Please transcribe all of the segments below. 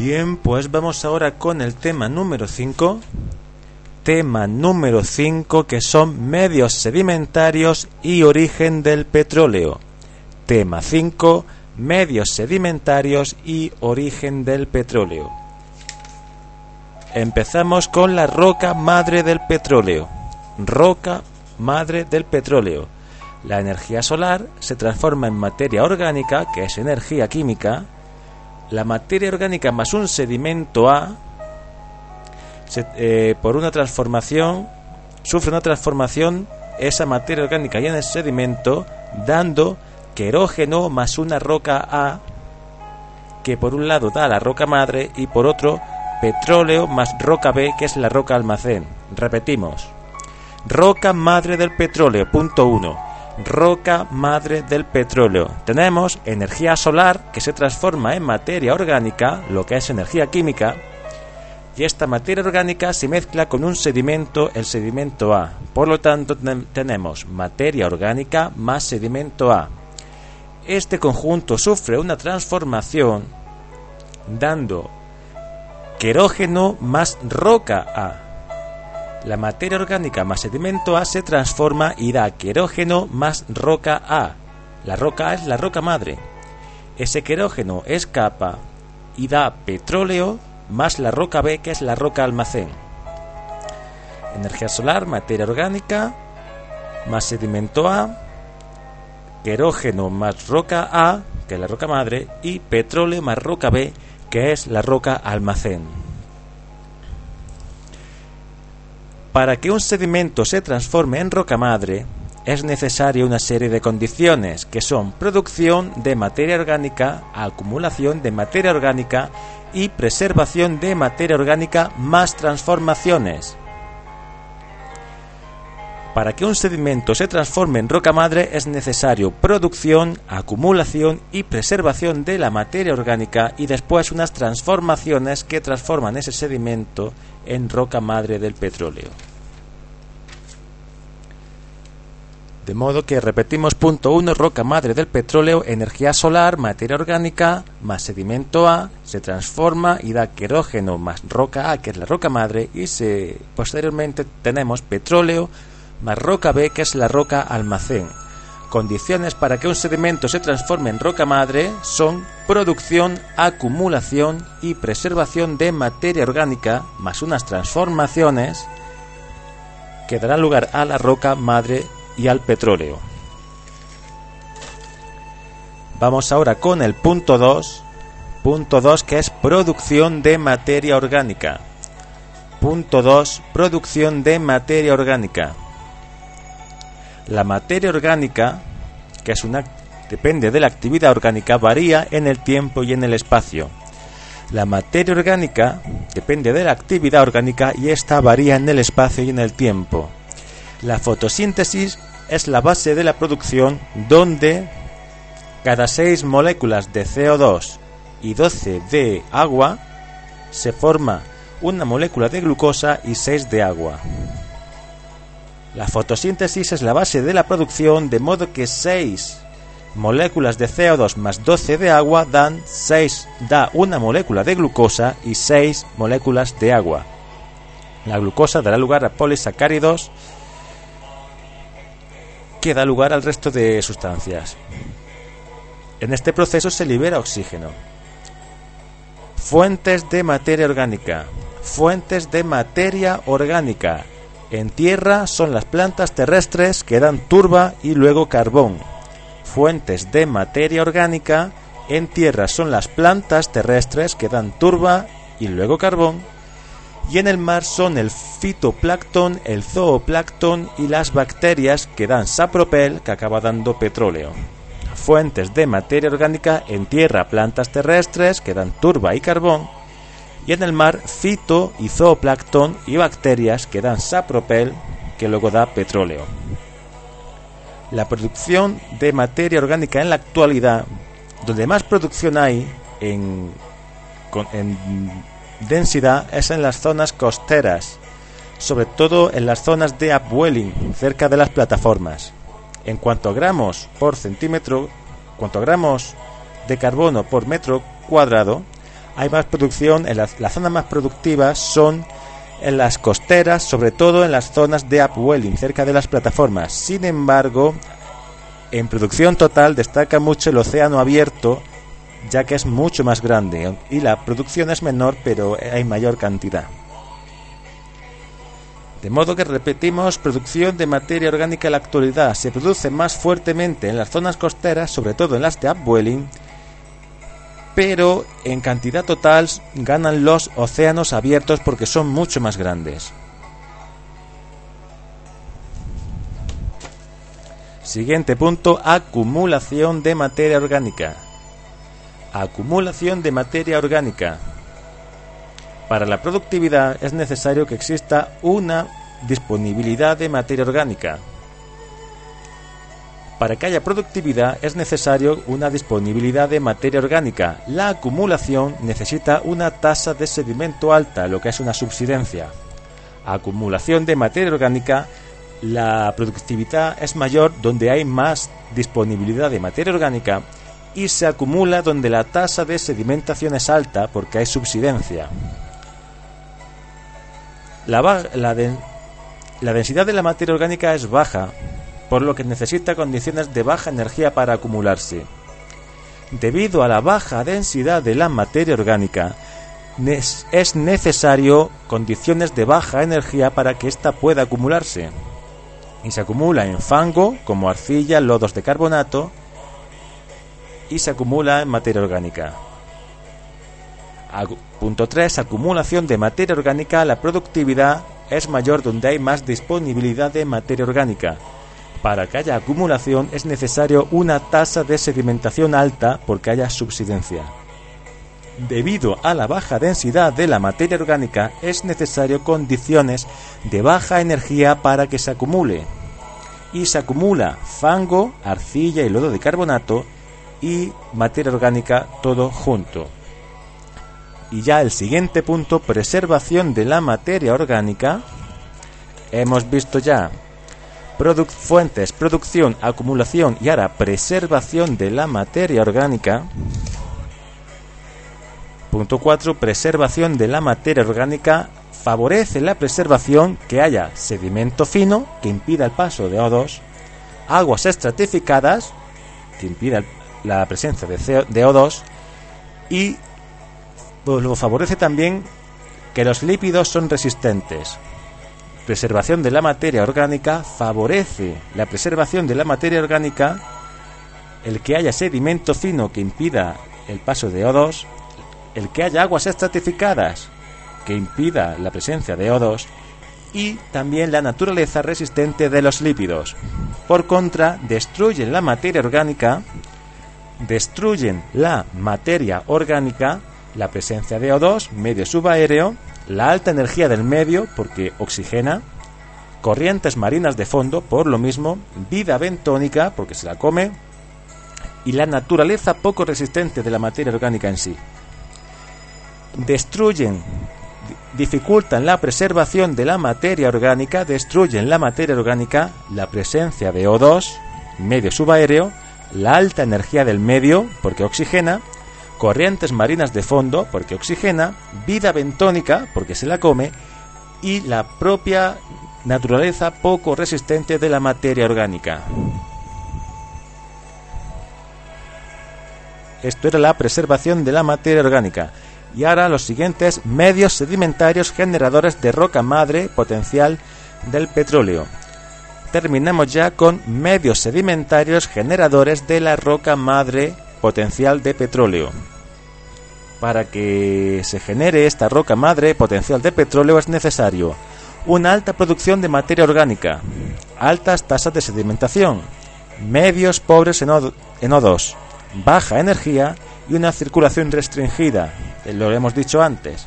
Bien, pues vamos ahora con el tema número 5. Tema número 5 que son medios sedimentarios y origen del petróleo. Tema 5, medios sedimentarios y origen del petróleo. Empezamos con la roca madre del petróleo. Roca madre del petróleo. La energía solar se transforma en materia orgánica, que es energía química. La materia orgánica más un sedimento A, eh, por una transformación, sufre una transformación esa materia orgánica y en el sedimento, dando querógeno más una roca A, que por un lado da la roca madre y por otro petróleo más roca B, que es la roca almacén. Repetimos. Roca madre del petróleo, punto 1. Roca madre del petróleo. Tenemos energía solar que se transforma en materia orgánica, lo que es energía química, y esta materia orgánica se mezcla con un sedimento, el sedimento A. Por lo tanto, tenemos materia orgánica más sedimento A. Este conjunto sufre una transformación dando querógeno más roca A. La materia orgánica más sedimento A se transforma y da querógeno más roca A. La roca A es la roca madre. Ese querógeno escapa y da petróleo más la roca B que es la roca almacén. Energía solar, materia orgánica, más sedimento A, querógeno más roca A, que es la roca madre, y petróleo más roca B, que es la roca almacén. Para que un sedimento se transforme en roca madre, es necesaria una serie de condiciones, que son producción de materia orgánica, acumulación de materia orgánica y preservación de materia orgánica más transformaciones. Para que un sedimento se transforme en roca madre es necesario producción, acumulación y preservación de la materia orgánica y después unas transformaciones que transforman ese sedimento en roca madre del petróleo. De modo que repetimos punto 1, roca madre del petróleo, energía solar, materia orgánica, más sedimento A, se transforma y da querógeno más roca A, que es la roca madre, y se, posteriormente tenemos petróleo más roca B, que es la roca almacén. Condiciones para que un sedimento se transforme en roca madre son producción, acumulación y preservación de materia orgánica, más unas transformaciones que darán lugar a la roca madre y al petróleo. Vamos ahora con el punto 2, punto 2 que es producción de materia orgánica. Punto 2, producción de materia orgánica. La materia orgánica, que es una depende de la actividad orgánica, varía en el tiempo y en el espacio. La materia orgánica depende de la actividad orgánica y esta varía en el espacio y en el tiempo. La fotosíntesis es la base de la producción donde cada 6 moléculas de CO2 y 12 de agua se forma una molécula de glucosa y 6 de agua. La fotosíntesis es la base de la producción de modo que 6 moléculas de CO2 más 12 de agua dan 6 da una molécula de glucosa y 6 moléculas de agua. La glucosa dará lugar a polisacáridos que da lugar al resto de sustancias. En este proceso se libera oxígeno. Fuentes de materia orgánica. Fuentes de materia orgánica. En tierra son las plantas terrestres que dan turba y luego carbón. Fuentes de materia orgánica. En tierra son las plantas terrestres que dan turba y luego carbón y en el mar son el fitoplancton, el zooplancton y las bacterias que dan sapropel que acaba dando petróleo. Fuentes de materia orgánica en tierra, plantas terrestres que dan turba y carbón y en el mar fito y zooplancton y bacterias que dan sapropel que luego da petróleo. La producción de materia orgánica en la actualidad, donde más producción hay en, en densidad es en las zonas costeras, sobre todo en las zonas de upwelling, cerca de las plataformas. En cuanto a gramos por centímetro, cuanto a gramos de carbono por metro cuadrado, hay más producción, en las, las zonas más productivas son en las costeras, sobre todo en las zonas de upwelling, cerca de las plataformas. Sin embargo, en producción total destaca mucho el océano abierto, ya que es mucho más grande y la producción es menor, pero hay mayor cantidad. De modo que repetimos, producción de materia orgánica en la actualidad se produce más fuertemente en las zonas costeras, sobre todo en las de upwelling, pero en cantidad total ganan los océanos abiertos porque son mucho más grandes. Siguiente punto, acumulación de materia orgánica. Acumulación de materia orgánica. Para la productividad es necesario que exista una disponibilidad de materia orgánica. Para que haya productividad es necesario una disponibilidad de materia orgánica. La acumulación necesita una tasa de sedimento alta, lo que es una subsidencia. Acumulación de materia orgánica, la productividad es mayor donde hay más disponibilidad de materia orgánica y se acumula donde la tasa de sedimentación es alta porque hay subsidencia. La, la, densidad de la materia orgánica es baja por lo que necesita condiciones de baja energía para acumularse. Debido a la baja densidad de la materia orgánica, es necesario condiciones de baja energía para que ésta pueda acumularse. Y se acumula en fango, como arcilla, lodos de carbonato, y se acumula en materia orgánica. Punto 3. Acumulación de materia orgánica. La productividad es mayor donde hay más disponibilidad de materia orgánica para que haya acumulación es necesario una tasa de sedimentación alta porque haya subsidencia. Debido a la baja densidad de la materia orgánica es necesario condiciones de baja energía para que se acumule. Y se acumula fango, arcilla y lodo de carbonato y materia orgánica todo junto. Y ya el siguiente punto, preservación de la materia orgánica. Hemos visto ya fuentes, producción, acumulación y ahora preservación de la materia orgánica. Punto 4. Preservación de la materia orgánica favorece la preservación que haya sedimento fino que impida el paso de O2, aguas estratificadas que impida la presencia de, de O2 y pues, lo favorece también que los lípidos son resistentes preservación de la materia orgánica favorece la preservación de la materia orgánica, el que haya sedimento fino que impida el paso de O2, el que haya aguas estratificadas que impida la presencia de O2 y también la naturaleza resistente de los lípidos. Por contra, destruyen la materia orgánica, destruyen la materia orgánica, la presencia de O2, medio subaéreo, la alta energía del medio, porque oxigena, corrientes marinas de fondo, por lo mismo, vida bentónica, porque se la come, y la naturaleza poco resistente de la materia orgánica en sí. Destruyen, dificultan la preservación de la materia orgánica, destruyen la materia orgánica, la presencia de O2, medio subaéreo, la alta energía del medio, porque oxigena, corrientes marinas de fondo, porque oxigena, vida bentónica, porque se la come, y la propia naturaleza poco resistente de la materia orgánica. Esto era la preservación de la materia orgánica. Y ahora los siguientes medios sedimentarios generadores de roca madre potencial del petróleo. Terminamos ya con medios sedimentarios generadores de la roca madre potencial de petróleo. Para que se genere esta roca madre potencial de petróleo es necesario una alta producción de materia orgánica, altas tasas de sedimentación, medios pobres en, O2, baja energía y una circulación restringida, lo hemos dicho antes.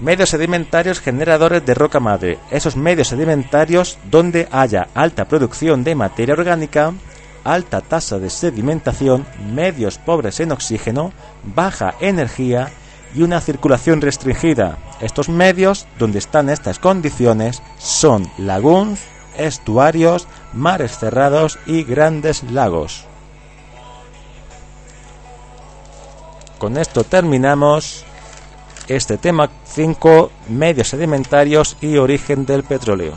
Medios sedimentarios generadores de roca madre, esos medios sedimentarios donde haya alta producción de materia orgánica, alta tasa de sedimentación, medios pobres en oxígeno, baja energía y una circulación restringida. Estos medios donde están estas condiciones son laguns, estuarios, mares cerrados y grandes lagos. Con esto terminamos este tema 5, medios sedimentarios y origen del petróleo.